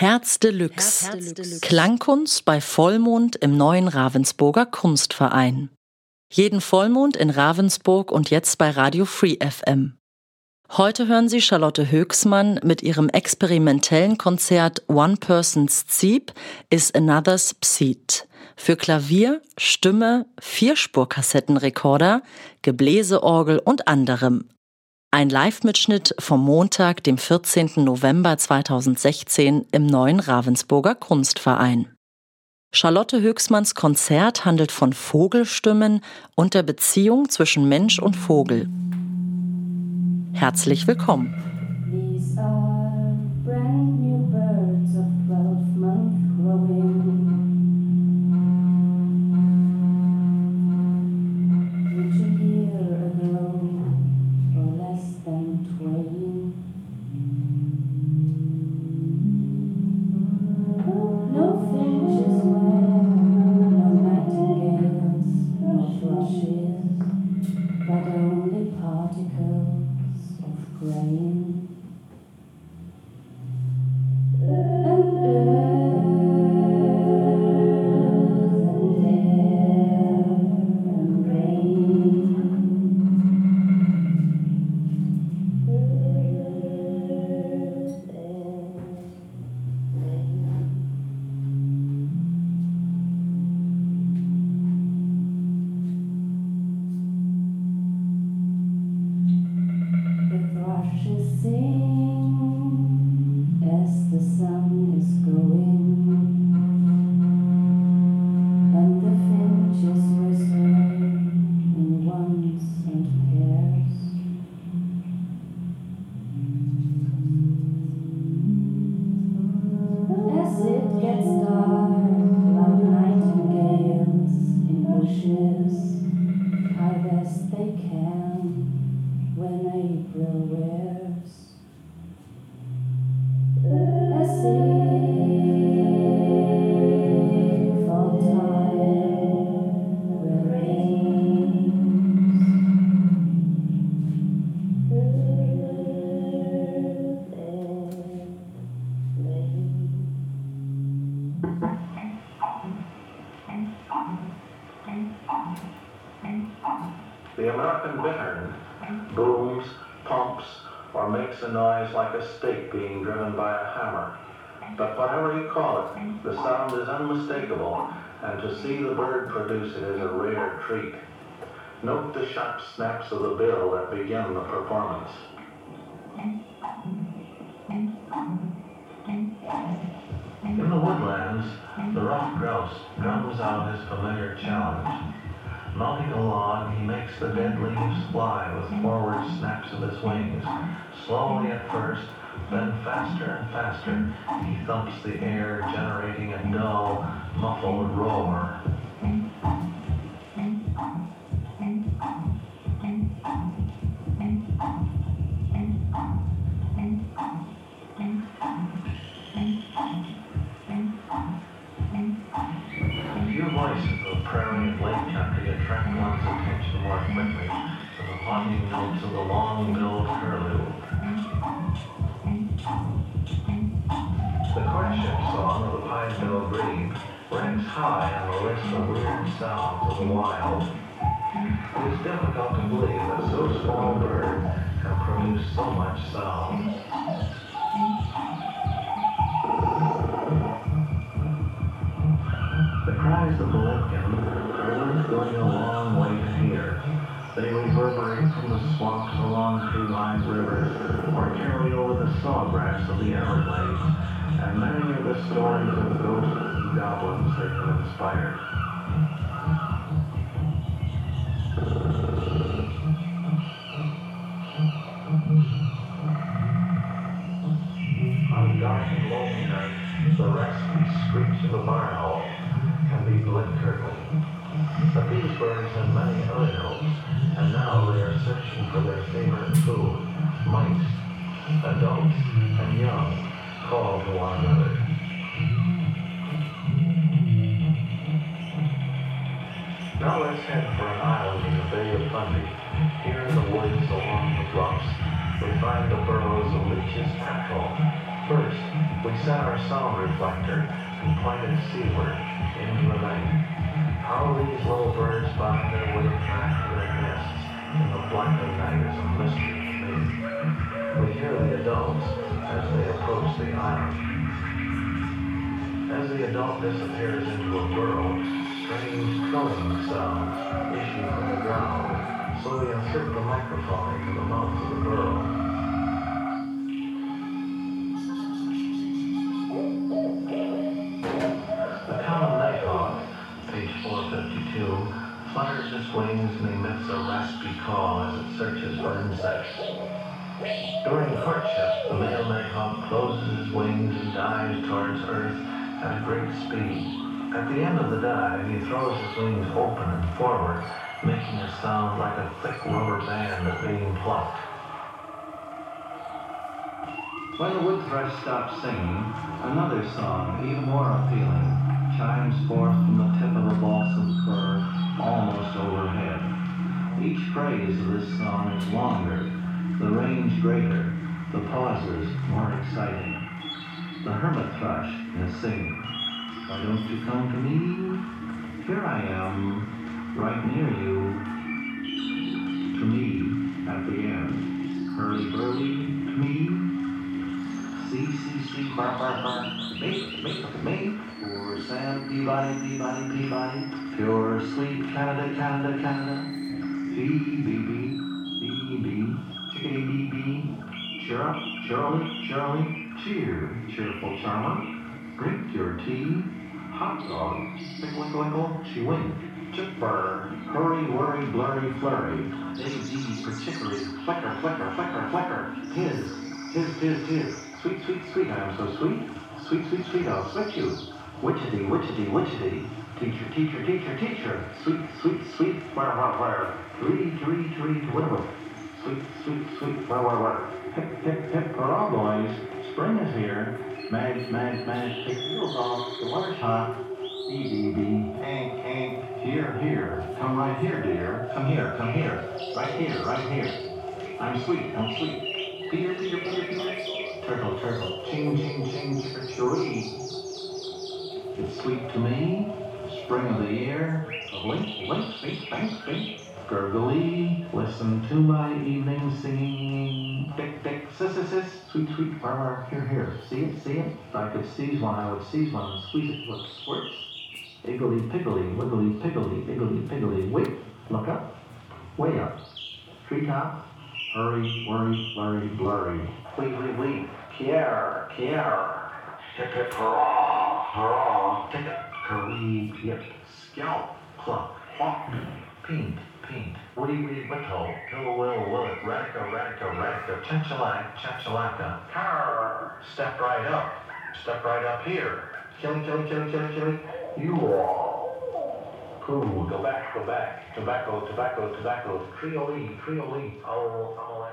Herz Deluxe. Herz Deluxe. Klangkunst bei Vollmond im neuen Ravensburger Kunstverein. Jeden Vollmond in Ravensburg und jetzt bei Radio Free FM. Heute hören Sie Charlotte Höchsmann mit ihrem experimentellen Konzert One Person's Zeep is Another's Pseat für Klavier, Stimme, Vierspurkassettenrekorder, Gebläseorgel und anderem ein Live-Mitschnitt vom Montag, dem 14. November 2016 im neuen Ravensburger Kunstverein. Charlotte Höchsmanns Konzert handelt von Vogelstimmen und der Beziehung zwischen Mensch und Vogel. Herzlich willkommen. Makes the dead leaves fly with forward snaps of his wings. Slowly at first, then faster and faster, he thumps the air, generating a dull, muffled roar. Of the long-billed curlew. The courtship song of the pied-billed grebe ranks high on the list of weird sounds of the wild. It is difficult to believe that so small a bird can produce so much sound. The swamps along tree-lined River or carry over the sawgrass of the Everglades, and many of the stories of ghosts and goblins they have inspired. Adults and young, call to one another. Now let's head for an island in the Bay of Fundy. Here in the woods along the bluffs, we find the burrows of Leach's petrel, First, we set our sound reflector and point it seaward into the night. How these little birds find their way back to their nests in the blinding night is a mystery. We hear the adults as they approach the island. As the adult disappears into a burrow, strange trilling sounds issue from the ground, so we insert the microphone into the mouth of the burrow. The common nighthawk, page 452, flutters its wings and emits a raspy call as it searches for insects. During courtship, the male nighthawk closes his wings and dives towards Earth at a great speed. At the end of the dive, he throws his wings open and forward, making a sound like a thick rubber band being plucked. When the wood thrush stops singing, another song, even more appealing, chimes forth from the tip of a balsam fir almost overhead. Each phrase of this song is longer, the range greater, the pauses more exciting. The hermit thrush is singing, Why don't you come to me? Here I am, right near you, to me at the end. Hurly burly to me, See, see, see, bar, bar, bar. Me, me, me. Poor Sam Peabody, Peabody, Peabody. Pure, sweet Canada, Canada, Canada. Bee, bee, bee. Cheer Shirley, Shirley. Cheer, cheerful charmer. Drink your tea. Hot dog. Winkle, winkle. She winked. Chipper. Hurry, worry, blurry, flurry. A, D, for chicory. Flicker, flicker, flicker, flicker. His, his, his, his. Sweet, sweet, sweet, I am so sweet. Sweet, sweet, sweet, I'll switch you. Witchety, witchety, witchety. Teacher, teacher, teacher, teacher. Sweet, sweet, sweet, where, where, where. Tree, to winnow. Sweet, sweet, sweet, where, where, where. Hip, hip, hip, hurrah, boys. Spring is here. Mag, mag, mag, take heels off. The weather's hot. Bee. Hank, Hank. Here, here. Come right here, dear. Come here, come here. Right here, right here. I'm sweet, I'm sweet. Peter, Peter, Peter, Peter. Turtle, turtle, ching, ching, ching, chicka. It's sweet to me, spring of the year, blink, blink, bink, bank, bink, gurgly, listen to my evening singing. Tick, tick, sis, sis, sis, sweet, sweet, farmer, here, here, see it, see it? If I could seize one, I would seize one and squeeze it till it squirts. Iggly, piggly, wiggly, piggly, iggly, piggly, wait, look up, way up, treetop, hurry, worry, blurry, blurry, wee, wee, wee. Kier, kier. Hip hip hurrah, hurrah. Ticket, curly, yip. Scalp, cluck, hawk. Paint, paint. Woody, weedy, whittle. Pill, will, willet. Radica, radica, radica. Chachalac, chachalaka. Car. Step right up. Step right up here. Killy, killy, killy, killy, killy. You all. Pooh, go back, go back. Tobacco, tobacco, tobacco. Creole, creole. Oh, oh,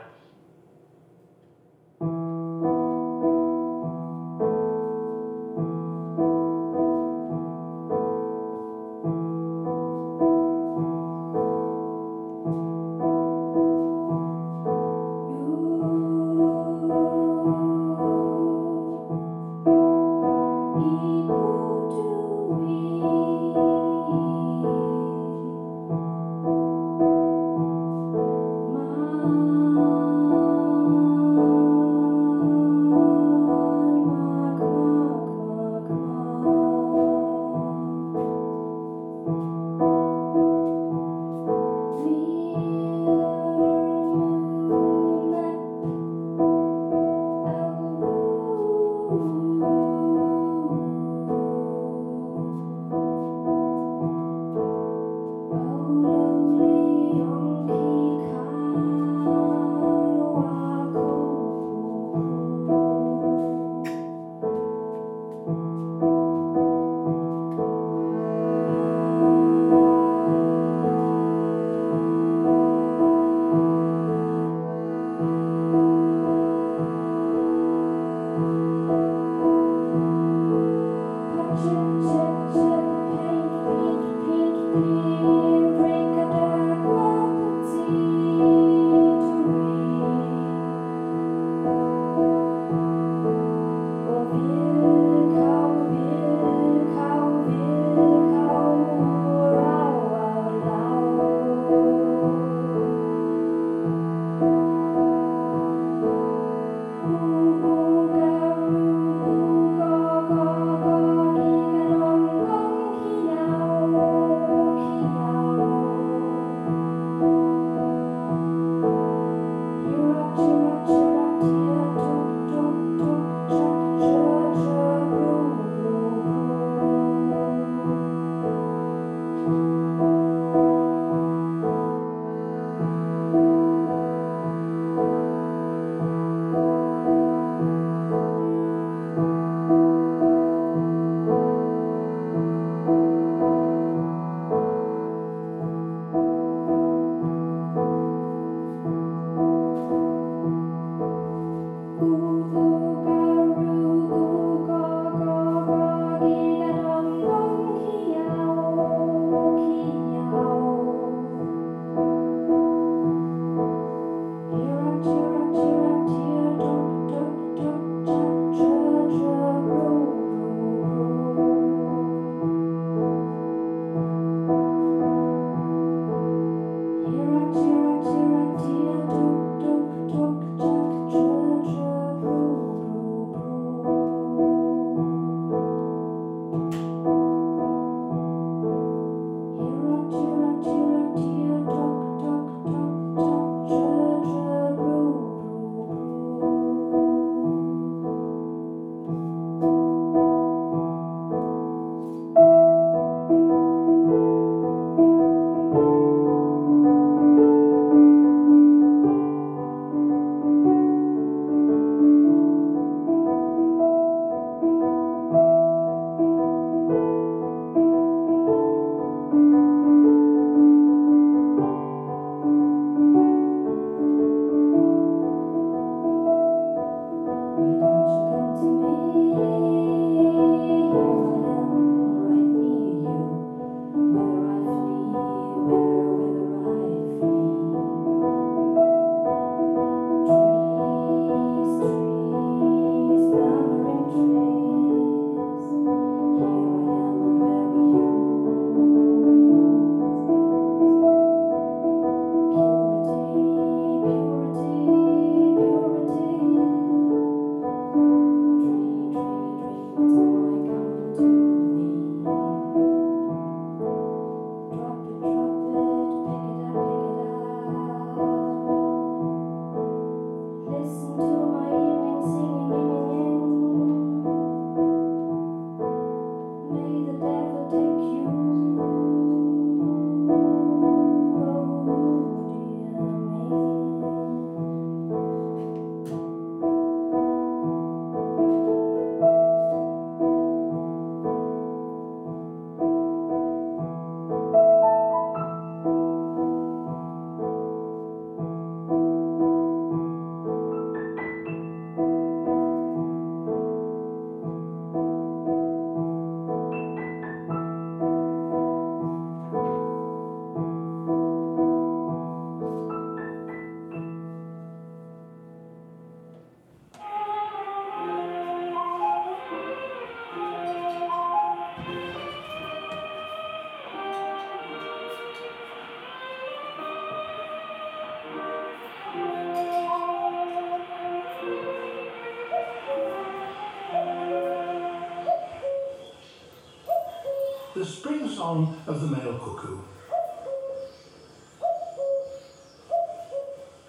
song of the male cuckoo.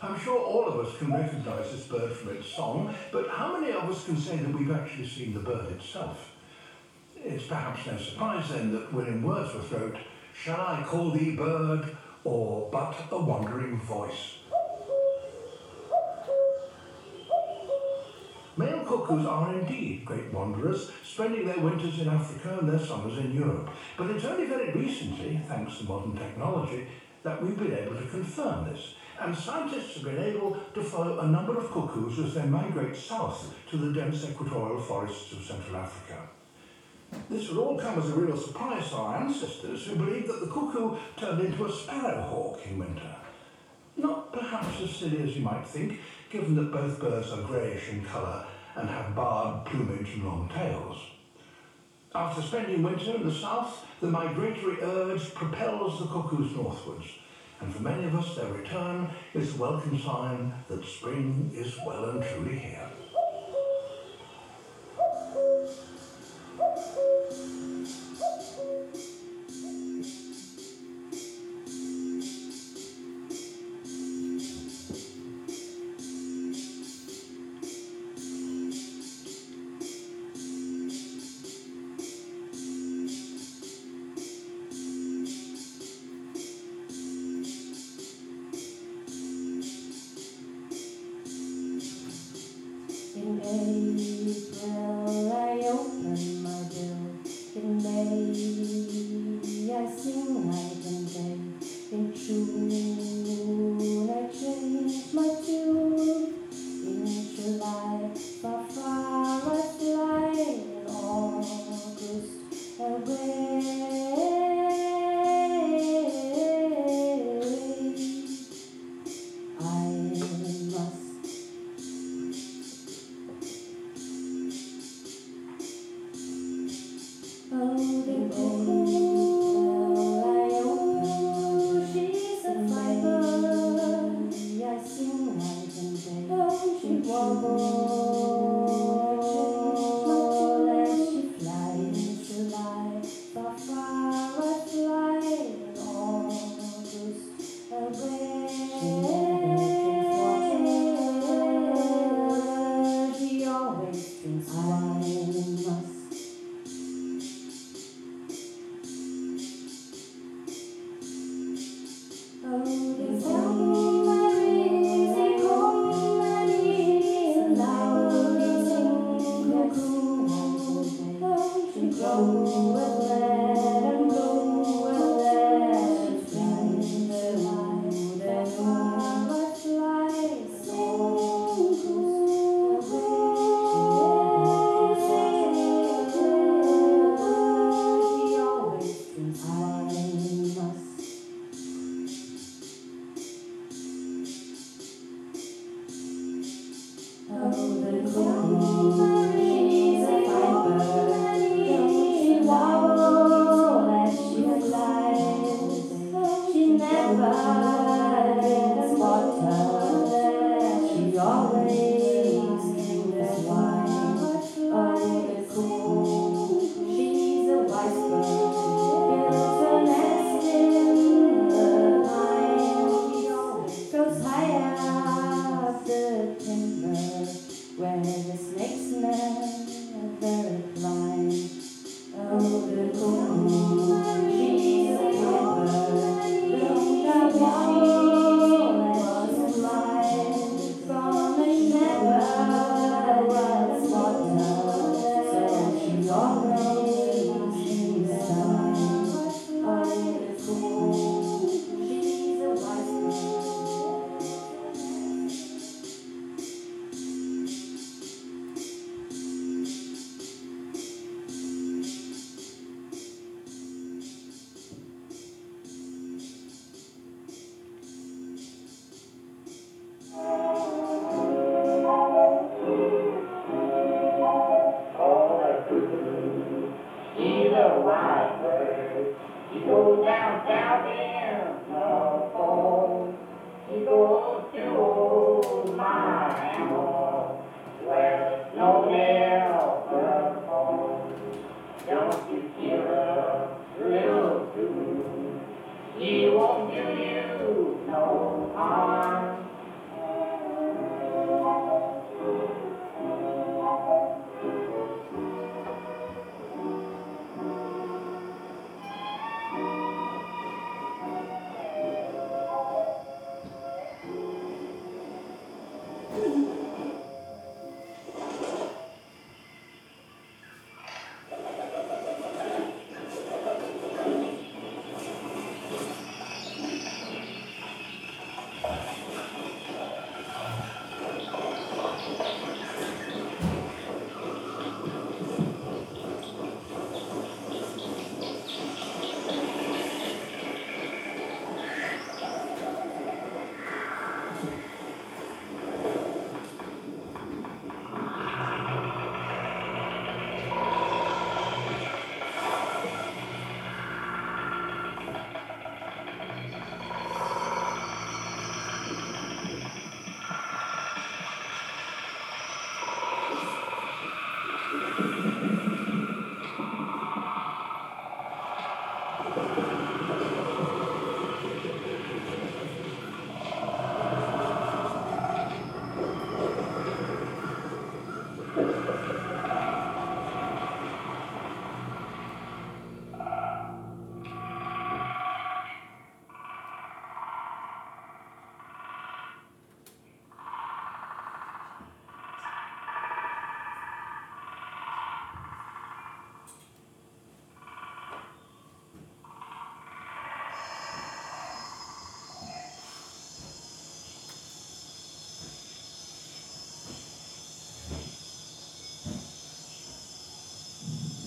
I'm sure all of us can recognise this bird from its song, but how many of us can say that we've actually seen the bird itself? It's perhaps no surprise then that William Wordsworth wrote, Shall I call thee bird, or but a wandering voice? Male cuckoos are indeed great wanderers, spending their winters in Africa and their summers in Europe. But it's only very recently, thanks to modern technology, that we've been able to confirm this. And scientists have been able to follow a number of cuckoos as they migrate south to the dense equatorial forests of Central Africa. This would all come as a real surprise to our ancestors who believed that the cuckoo turned into a sparrowhawk in winter. Not perhaps as silly as you might think, given that both birds are greyish in colour and have barred plumage and long tails. After spending winter in the south, the migratory urge propels the cuckoos northwards, and for many of us their return is a welcome sign that spring is well and truly here. Oh.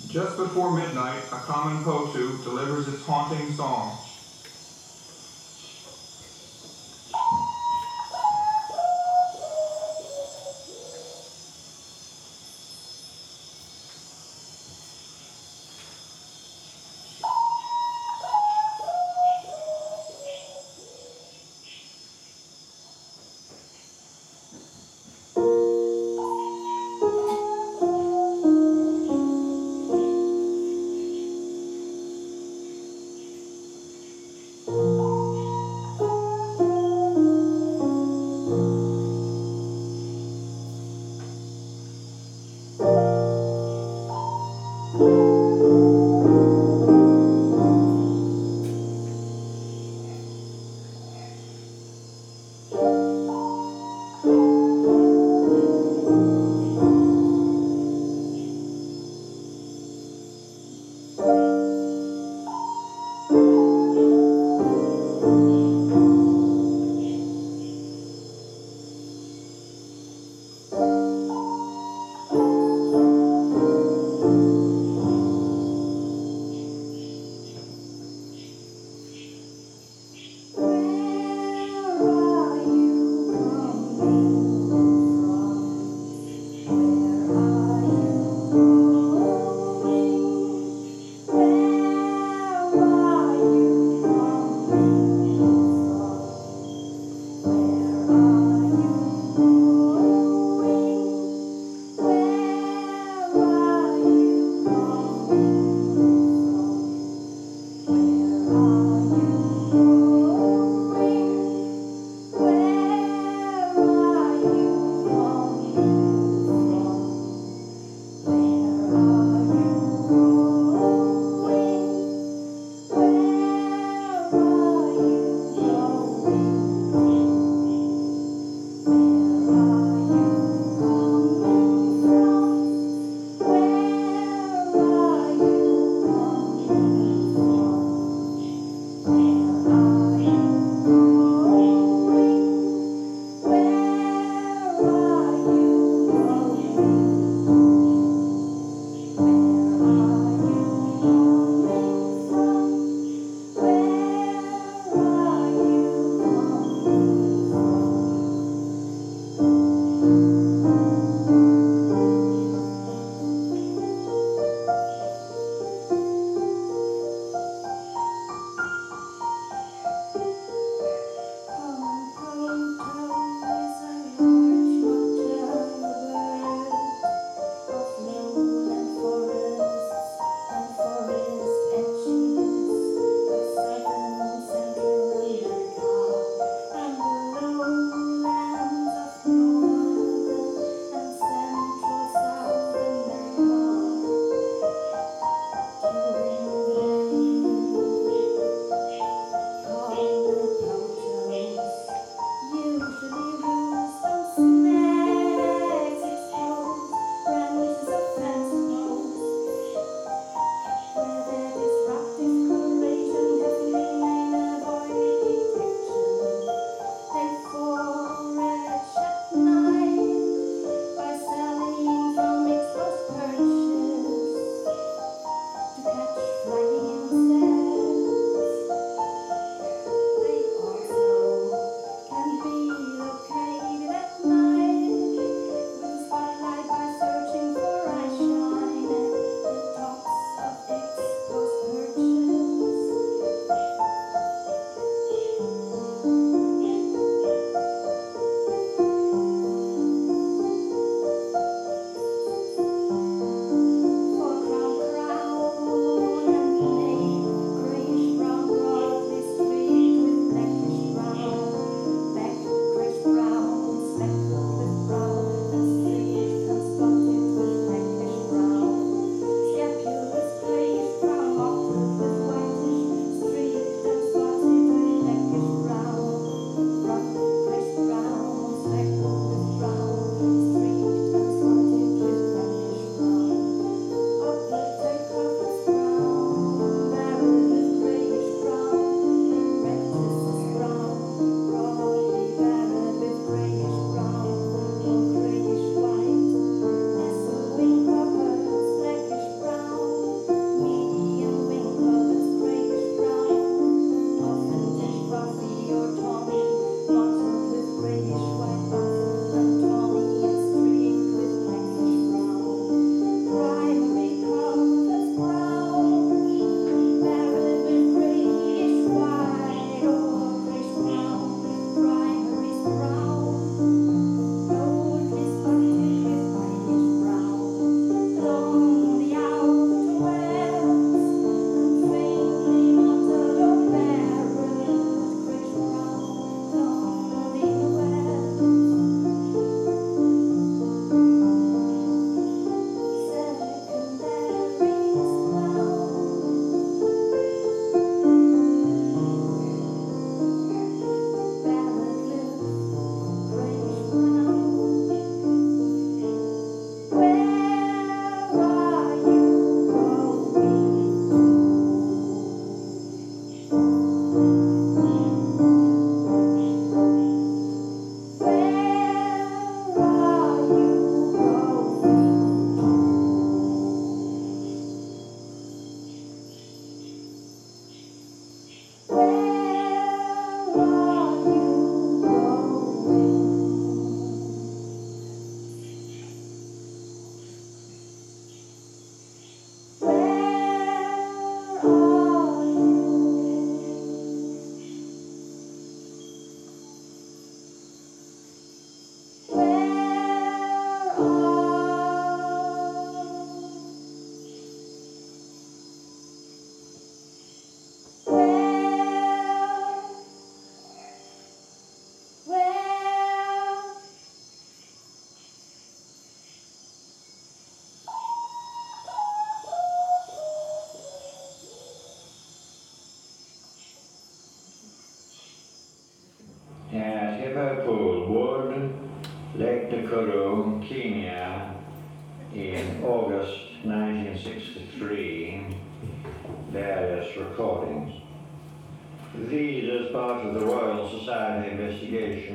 Just before midnight, a common potoo delivers its haunting song.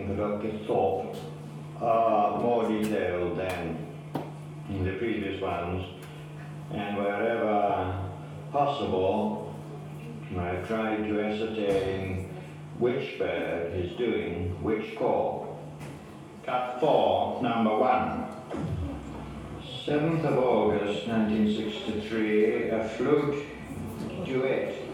Investigation conducted Thorpe, are more detailed than the previous ones, and wherever possible, I've tried to ascertain which bird is doing which call. Cut 4, number 1. 7th of August 1963, a flute duet.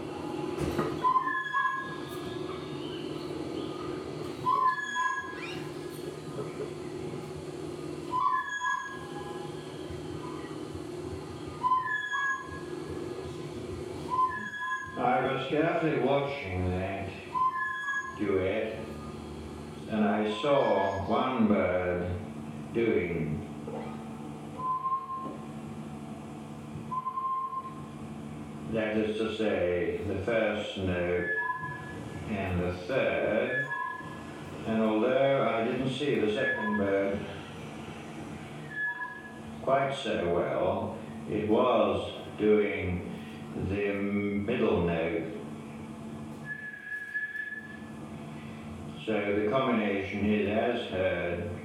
I was carefully watching that duet and I saw one bird doing that is to say the first note and the third and although I didn't see the second bird quite so well it was doing the middle note So the combination is as heard.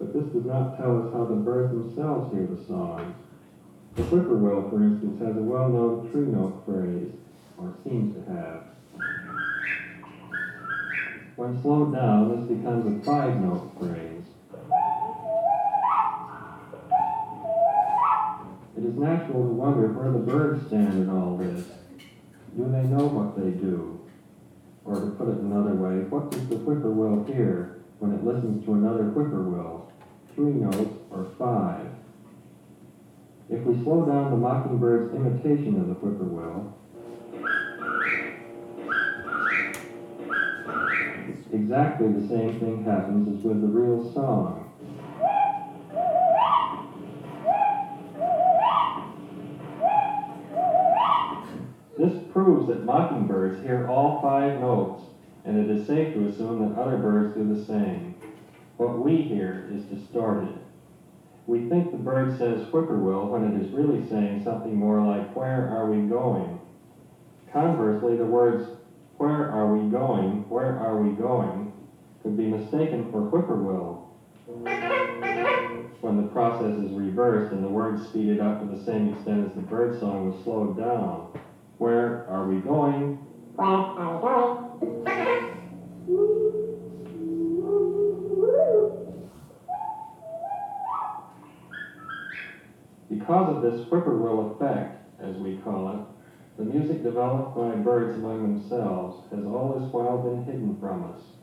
But this does not tell us how the birds themselves hear the songs. The whippoorwill, for instance, has a well-known true note phrase, or seems to have. When slowed down, this becomes a five-note phrase. It is natural to wonder where the birds stand in all this. Do they know what they do? Or to put it another way, what does the whippoorwill hear when it listens to another whippoorwill? Three notes or five? If we slow down the mockingbird's imitation of the whippoorwill, exactly the same thing happens as with the real song. This proves that mockingbirds hear all five notes, and it is safe to assume that other birds do the same. What we hear is distorted. We think the bird says whippoorwill when it is really saying something more like, Where are we going? Conversely, the words, Where are we going? Where are we going? could be mistaken for whippoorwill when the process is reversed and the words speeded up to the same extent as the bird song was slowed down. Where are we going? Because of this whippoorwill effect, as we call it, the music developed by birds among themselves has all this while been hidden from us.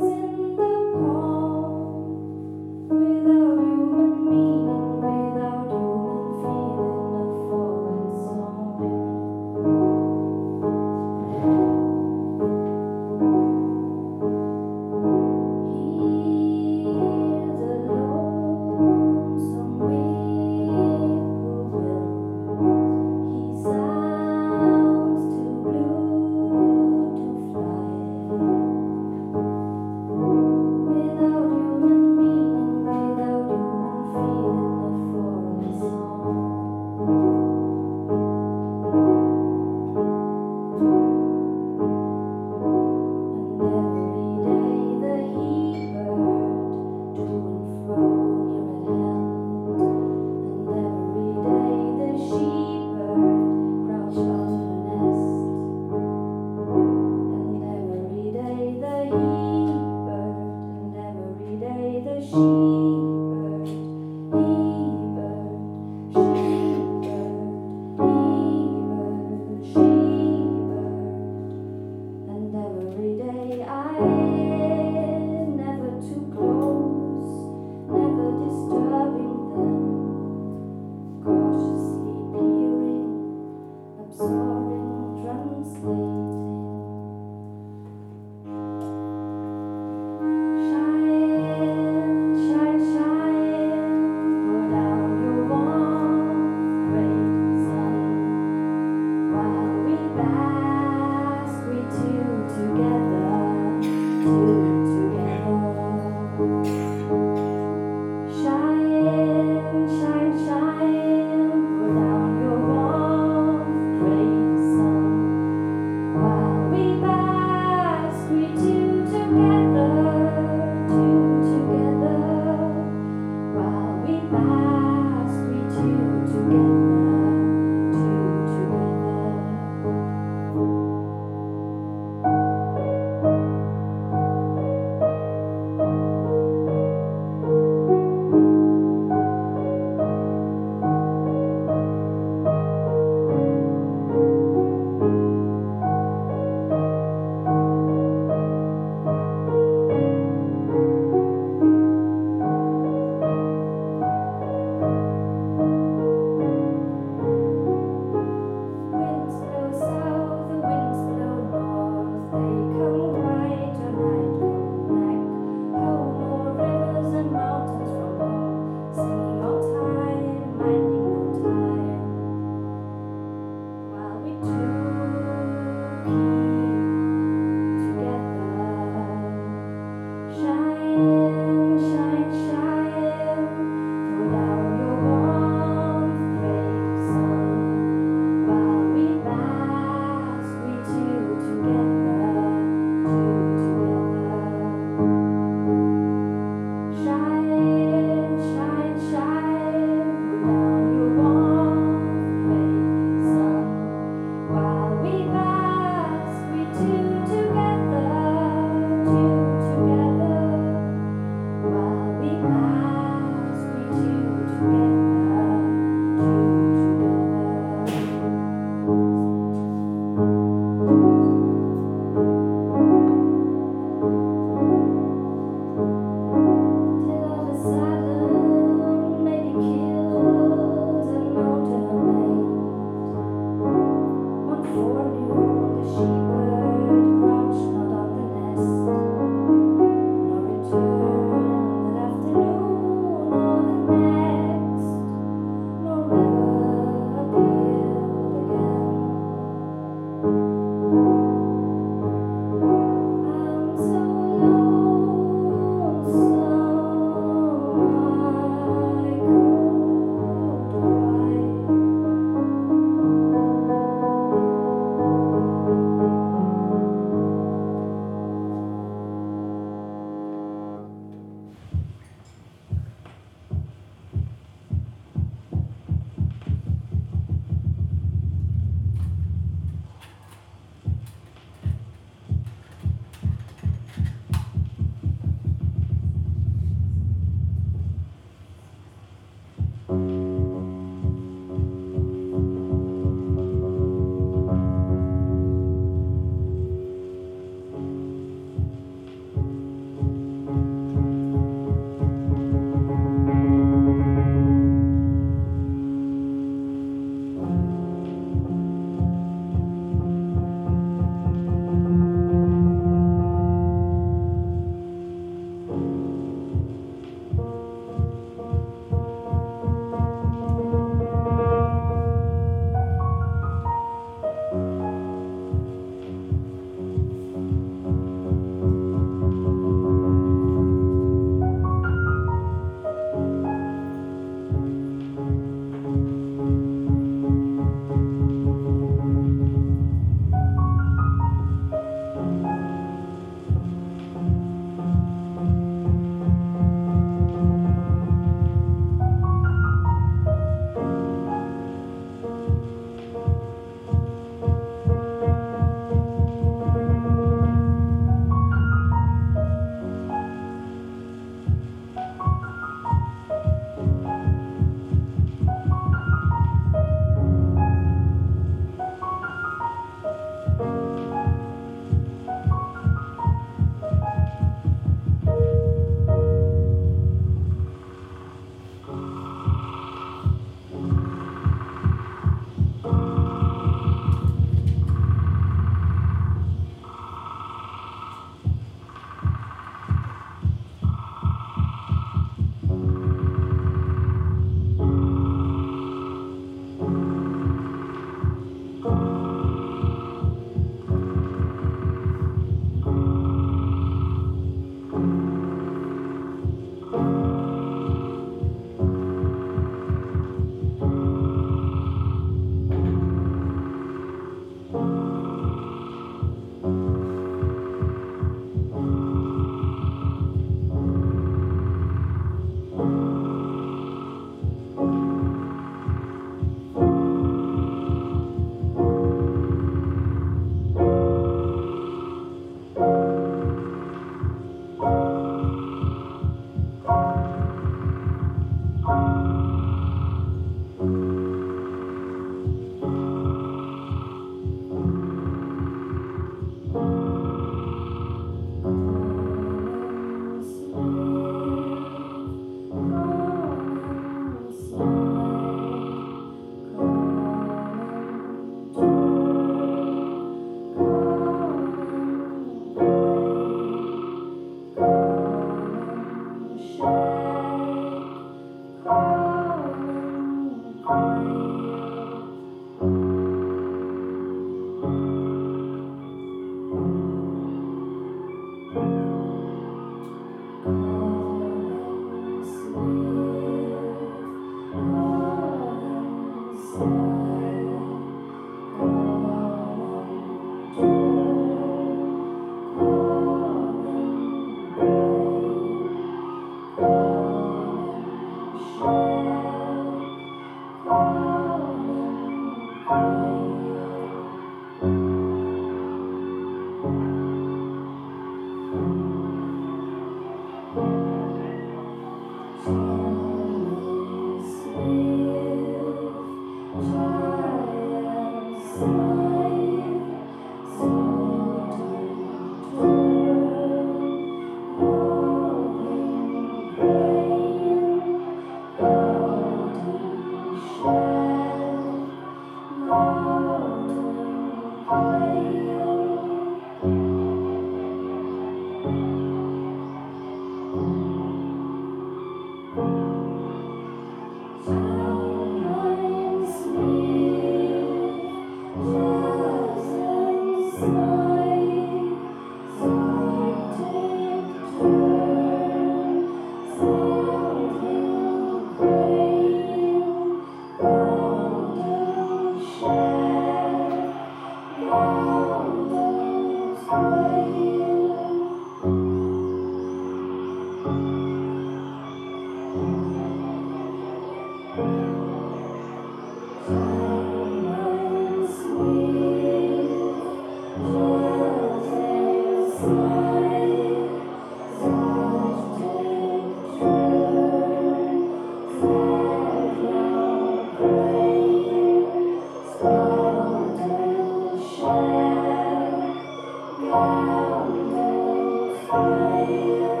fire.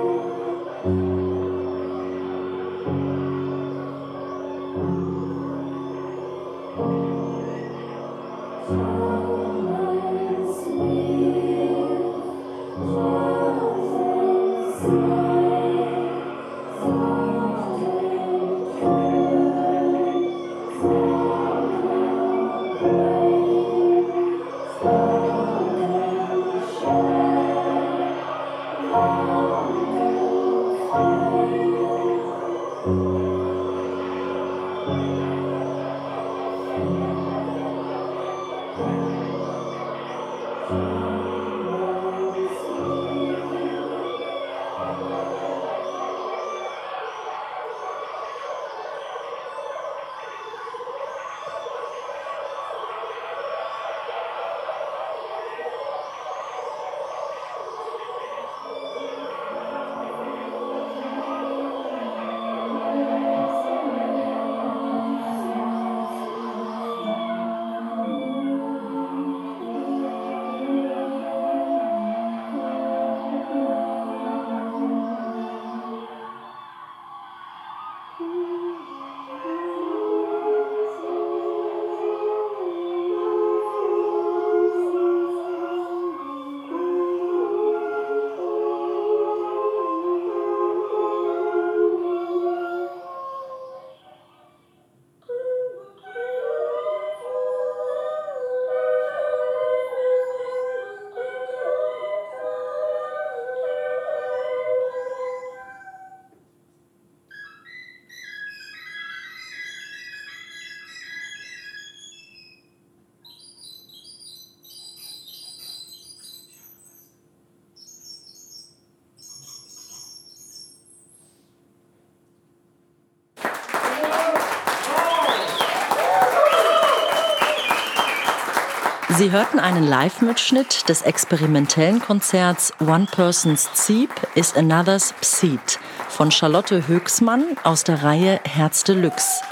Sie hörten einen Live-Mitschnitt des experimentellen Konzerts One Person's Zeep is Another's Pseat von Charlotte Höchsmann aus der Reihe Herz Deluxe.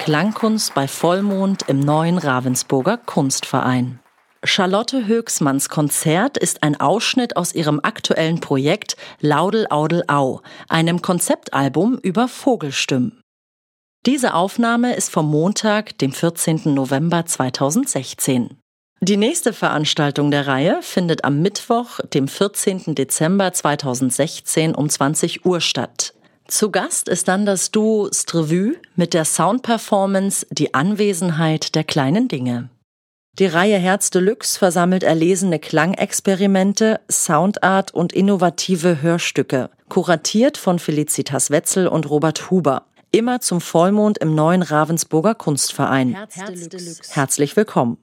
Klangkunst bei Vollmond im neuen Ravensburger Kunstverein. Charlotte Höchsmanns Konzert ist ein Ausschnitt aus ihrem aktuellen Projekt Laudel Audel Au, einem Konzeptalbum über Vogelstimmen. Diese Aufnahme ist vom Montag, dem 14. November 2016. Die nächste Veranstaltung der Reihe findet am Mittwoch, dem 14. Dezember 2016 um 20 Uhr statt. Zu Gast ist dann das Duo Strevue mit der Soundperformance Die Anwesenheit der kleinen Dinge. Die Reihe Herz Deluxe versammelt erlesene Klangexperimente, Soundart und innovative Hörstücke, kuratiert von Felicitas Wetzel und Robert Huber. Immer zum Vollmond im neuen Ravensburger Kunstverein. Herz Herzlich willkommen.